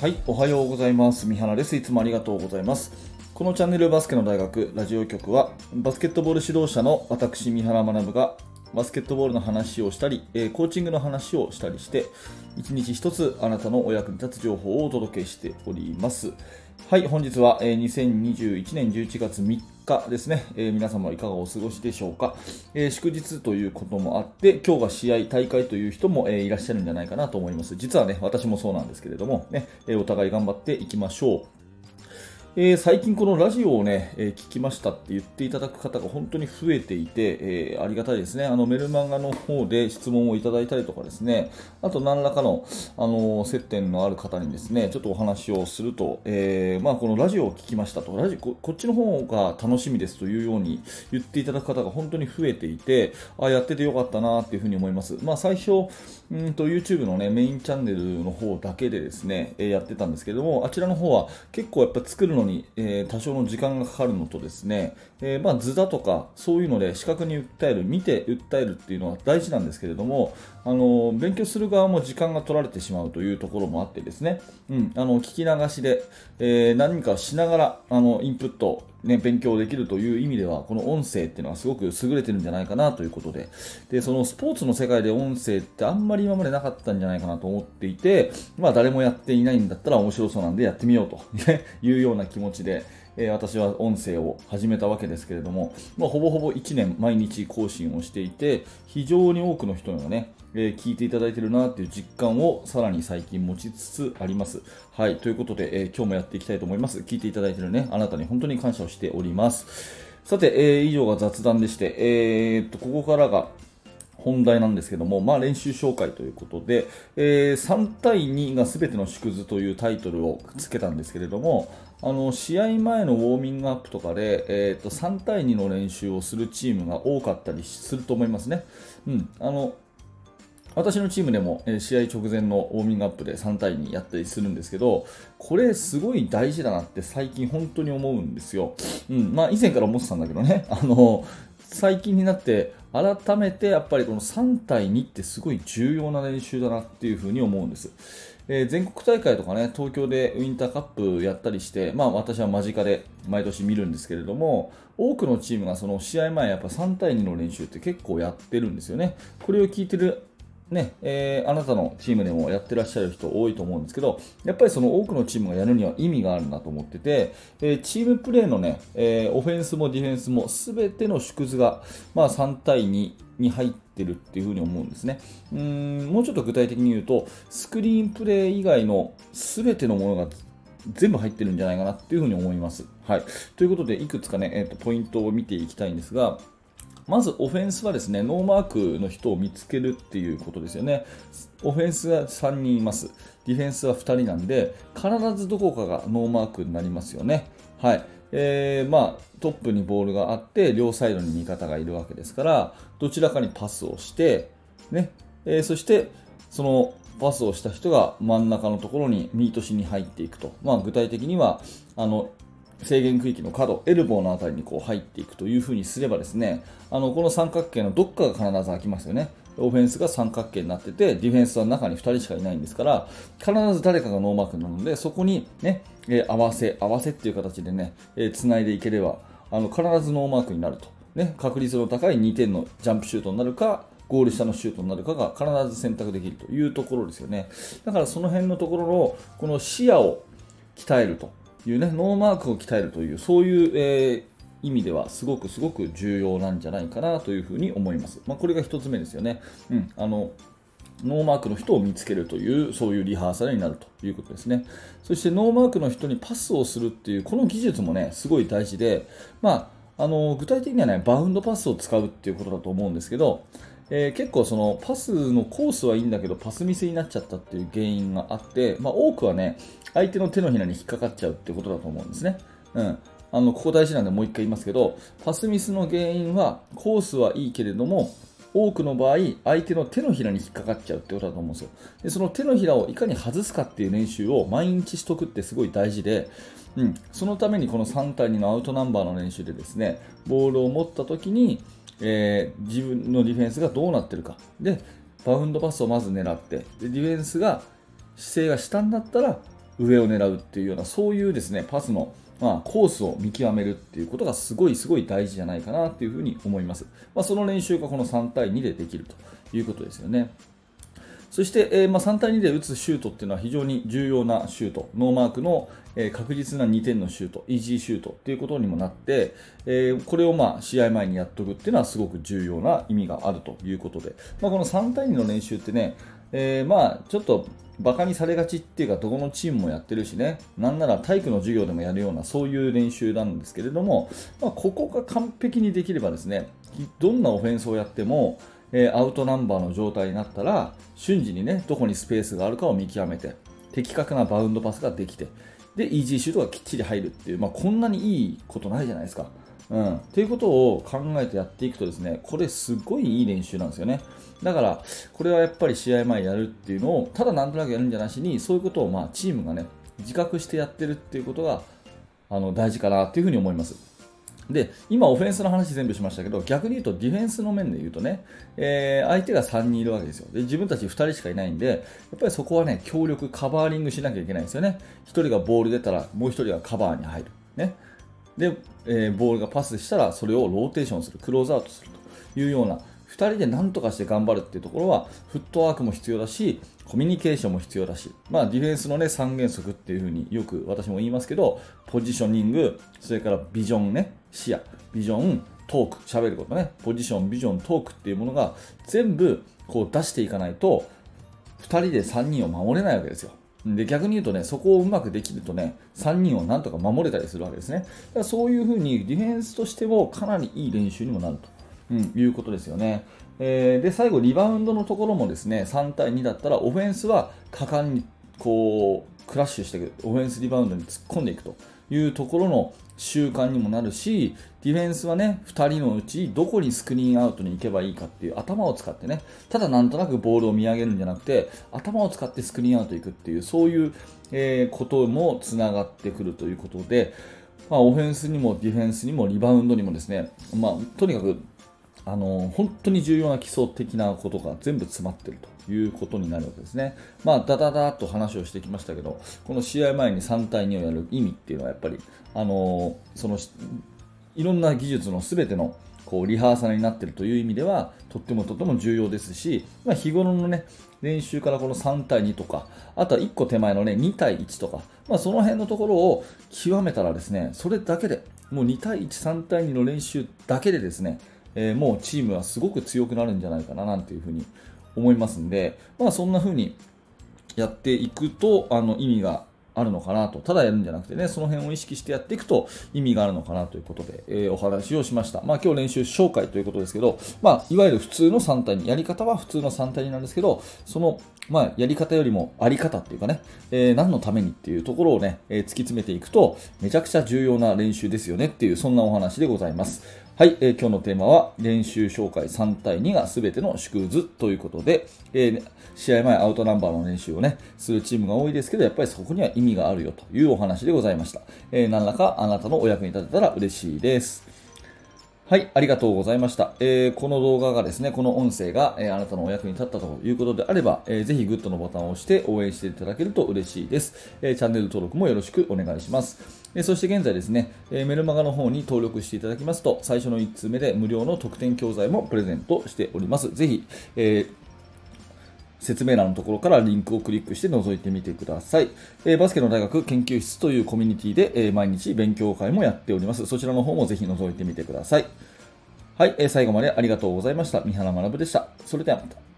はい、おはようございます。三原です。いつもありがとうございます。このチャンネルバスケの大学ラジオ局は、バスケットボール指導者の私、三原学が、バスケットボールの話をしたり、えーコーチングの話をしたりして、一日一つあなたのお役に立つ情報をお届けしております。はい、本日は、えー2021年11月3日ですね、えー皆様いかがお過ごしでしょうか、えー祝日ということもあって、今日が試合、大会という人も、えーいらっしゃるんじゃないかなと思います。実はね、私もそうなんですけれども、ね、えお互い頑張っていきましょう。えー最近このラジオをね、えー聞きましたって言っていただく方が本当に増えていて、えーありがたいですね。あのメルマガの方で質問をいただいたりとかですね、あと何らかの、あの接点のある方にですね、ちょっとお話をすると、えーまあ、このラジオを聞きましたと、ラジここっちの方が楽しみですというように言っていただく方が本当に増えていて、あやっててよかったなっていうふうに思います。まあ、最初、うんと YouTube の、ね、メインチャンネルの方だけでですね、えーやってたんですけども、あちらの方は結構やっぱ作るのに、えー多少の時間がかかるのとですね、えーまあ、図だとかそういうので視覚に訴える、見て訴えるっていうのは大事なんですけれども、あの勉強する側も時間が取られてしまうというところもあってですね、うん、あの聞き流しで、えー何かしながらあのインプット、ね、勉強できるという意味ではこの音声っていうのはすごく優れてるんじゃないかなということで。でそのスポーツの世界で音声ってあんまり今までなかったんじゃないかなと思っていて、まあ、誰もやっていないんだったら面白そうなんでやってみようと。いうような気持ちで、えー私は音声を始めたわけですけれども、まあ、ほぼほぼ1年毎日更新をしていて非常に多くの人がね、えー聞いていただいてるなという実感をさらに最近持ちつつあります。はい、ということで、えー今日もやっていきたいと思います。聞いていただいてるね、あなたに本当に感謝をしております。さて、えー以上が雑談でして、えーっと、ここからが本題なんですけども、まあ、練習紹介ということで、えー3対2が全ての縮図というタイトルをつけたんですけれども、あの試合前のウォーミングアップとかで、えーと3対2の練習をするチームが多かったりすると思いますね。うん、あの私のチームでも、え試合直前のウォーミングアップで3対2やったりするんですけど、これすごい大事だなって最近本当に思うんですよ。うん、まあ以前から思ってたんだけどね、あの、最近になって改めてやっぱりこの3対2ってすごい重要な練習だなっていうふうに思うんです。えー全国大会とかね、東京でウインターカップやったりして、まあ私は間近で毎年見るんですけれども、多くのチームがその試合前やっぱ3対2の練習って結構やってるんですよね。これを聞いてるねえーあなたのチームでもやってらっしゃる人多いと思うんですけど、やっぱりその多くのチームがやるには意味があるなと思ってて、えーチームプレーのね、えーオフェンスもディフェンスも全ての縮図が、まあ、3対2に入ってるっていうふに思うんですね。うんもうちょっと具体的に言うと、スクリーンプレー以外の全てのものが全部入ってるんじゃないかなっていうふに思います。はい。ということで、いくつかね、えーとポイントを見ていきたいんですが、まずオフェンスはですね、ノーマークの人を見つけるっていうことですよね。オフェンスが3人います。ディフェンスは2人なんで、必ずどこかがノーマークになりますよね。はい。えーまあ、トップにボールがあって、両サイドに味方がいるわけですから、どちらかにパスをして、ね、えーそして、そのパスをした人が真ん中のところにミートしに入っていくと。まあ、具体的には、あの、制限区域の角、エルボーのあたりにこう入っていくというふうにすればですね、あのこの三角形のどっかが必ず空きますよね。オフェンスが三角形になってて、ディフェンスは中に2人しかいないんですから、必ず誰かがノーマークなので、そこにね、えー合わせ、合わせっていう形でね、えー繋いでいければ、あの必ずノーマークになると。ね、確率の高い2点のジャンプシュートになるか、ゴール下のシュートになるかが必ず選択できるというところですよね。だからその辺のところの、この視野を鍛えるというね、ノーマークを鍛えるという、そういう、えー意味ではすごくすごく重要なんじゃないかなというふうに思います。まあ、これが1つ目ですよね。うん、あのノーマークの人を見つけるという、そういうリハーサルになるということですね。そしてノーマークの人にパスをするっていう、この技術もね、すごい大事で、まあ、あの具体的にはね、バウンドパスを使うっていうことだと思うんですけど、えー結構そのパスのコースはいいんだけど、パスミスになっちゃったっていう原因があって、まあ、多くはね、相手の手のひらに引っかかっちゃうってことだと思うんですね。うん。あの、ここ大事なんでもう一回言いますけど、パスミスの原因は、コースはいいけれども、多くの場合、相手の手のひらに引っかかっちゃうってことだと思うんですよ。で、その手のひらをいかに外すかっていう練習を毎日しとくってすごい大事で、うん、そのためにこの3対2のアウトナンバーの練習でですね、ボールを持った時に、えー自分のディフェンスがどうなってるか。で、バウンドパスをまず狙って、でディフェンスが姿勢が下になったら、上を狙うっていうような、そういうですね、パスのまあ、コースを見極めるっていうことがすごいすごい大事じゃないかなっていうふうに思います。まあ、その練習がこの3対2でできるということですよね。そして、えー、まあ、3対2で打つシュートっていうのは非常に重要なシュート、ノーマークの、えー、確実な2点のシュート、イージーシュートっていうことにもなって、えー、これをまあ試合前にやっとくっていうのはすごく重要な意味があるということで、まあ、この3対2の練習ってね、えまあちょっとバカにされがちっていうか、どこのチームもやってるしね、なんなら体育の授業でもやるような、そういう練習なんですけれども、まあ、ここが完璧にできればですね、どんなオフェンスをやっても、えー、アウトナンバーの状態になったら瞬時にねどこにスペースがあるかを見極めて的確なバウンドパスができてでイージーシュートがきっちり入るっていう、まあ、こんなにいいことないじゃないですか。うん、っていうことを考えてやっていくとですねこれすごいいい練習なんですよね。だからこれはやっぱり試合前やるっていうのをただなんとなくやるんじゃなしにそういうことをまあチームがね自覚してやってるっていうことがあの大事かなっていうふうに思います。で今、オフェンスの話全部しましたけど逆に言うとディフェンスの面で言うとね、えー、相手が3人いるわけですよ。で自分たち2人しかいないんでやっぱりそこはね強力カバーリングしなきゃいけないんですよね。1人がボール出たらもう1人がカバーに入る、ね、で、えー、ボールがパスしたらそれをローテーションする。クローズアウトすると。いうような2人で何とかして頑張るっていうところはフットワークも必要だしコミュニケーションも必要だし、まあ、ディフェンスの、ね、3原則っていうふうによく私も言いますけどポジショニングそれからビジョンね。視野ビジョントーク喋ることねポジションビジョントークっていうものが全部こう出していかないと2人で3人を守れないわけですよで逆に言うとね、そこをうまくできるとね、3人をなんとか守れたりするわけですね。だからそういうふうにディフェンスとしてもかなりいい練習にもなると。うん、いうことですよね。えー、で最後、リバウンドのところもですね3対2だったらオフェンスは果敢にこうクラッシュしていくオフェンスリバウンドに突っ込んでいくというところの習慣にもなるしディフェンスはね2人のうちどこにスクリーンアウトに行けばいいかっていう頭を使ってねただなんとなくボールを見上げるんじゃなくて頭を使ってスクリーンアウト行くっていうそういう、え、こともつながってくるということで、まあ、オフェンスにもディフェンスにもリバウンドにもですね、まあ、とにかくあの本当に重要な基礎的なことが全部詰まってると。いうことになるわけですね。まあ、だだだと話をしてきましたけど、この試合前に3対2をやる意味っていうのはやっぱり、あのそのいろんな技術の全てのこうリハーサルになっているという意味ではとってもとても重要ですし、まあ、日頃の、ね、練習からこの3対2とかあとは1個手前の、ね、2対1とか、まあ、その辺のところを極めたらですねそれだけでもう2対1、3対2の練習だけでですねえー、もうチームはすごく強くなるんじゃないかななんていうふうに思いますんで、まあ、そんな風にやっていくとあの意味があるのかなと、ただやるんじゃなくてね、その辺を意識してやっていくと意味があるのかなということで、えー、お話をしました。まあ今日練習紹介ということですけど、まあいわゆる普通の3対2、やり方は普通の3対2なんですけど、そのまあやり方よりもあり方っていうかね、えー、何のためにっていうところをね、えー、突き詰めていくと、めちゃくちゃ重要な練習ですよねっていう、そんなお話でございます。はい、えー、今日のテーマは練習紹介3対2が全ての縮図ということで、えー、試合前アウトナンバーの練習をね、するチームが多いですけど、やっぱりそこには意味があるよというお話でございました。えー、何らかあなたのお役に立てたら嬉しいです。はい、ありがとうございました。えー、この動画がですね、この音声が、えー、あなたのお役に立ったということであれば、えー、ぜひグッドのボタンを押して応援していただけると嬉しいです。えチャンネル登録もよろしくお願いします。えそして現在ですね、えメルマガの方に登録していただきますと、最初の1通目で無料の特典教材もプレゼントしております。ぜひ、えー説明欄のところからリンクをクリックして覗いてみてください。えー、バスケの大学研究室というコミュニティで、えー、毎日勉強会もやっております。そちらの方もぜひ覗いてみてください。はい、えー、最後までありがとうございました。三原学でした。それではまた。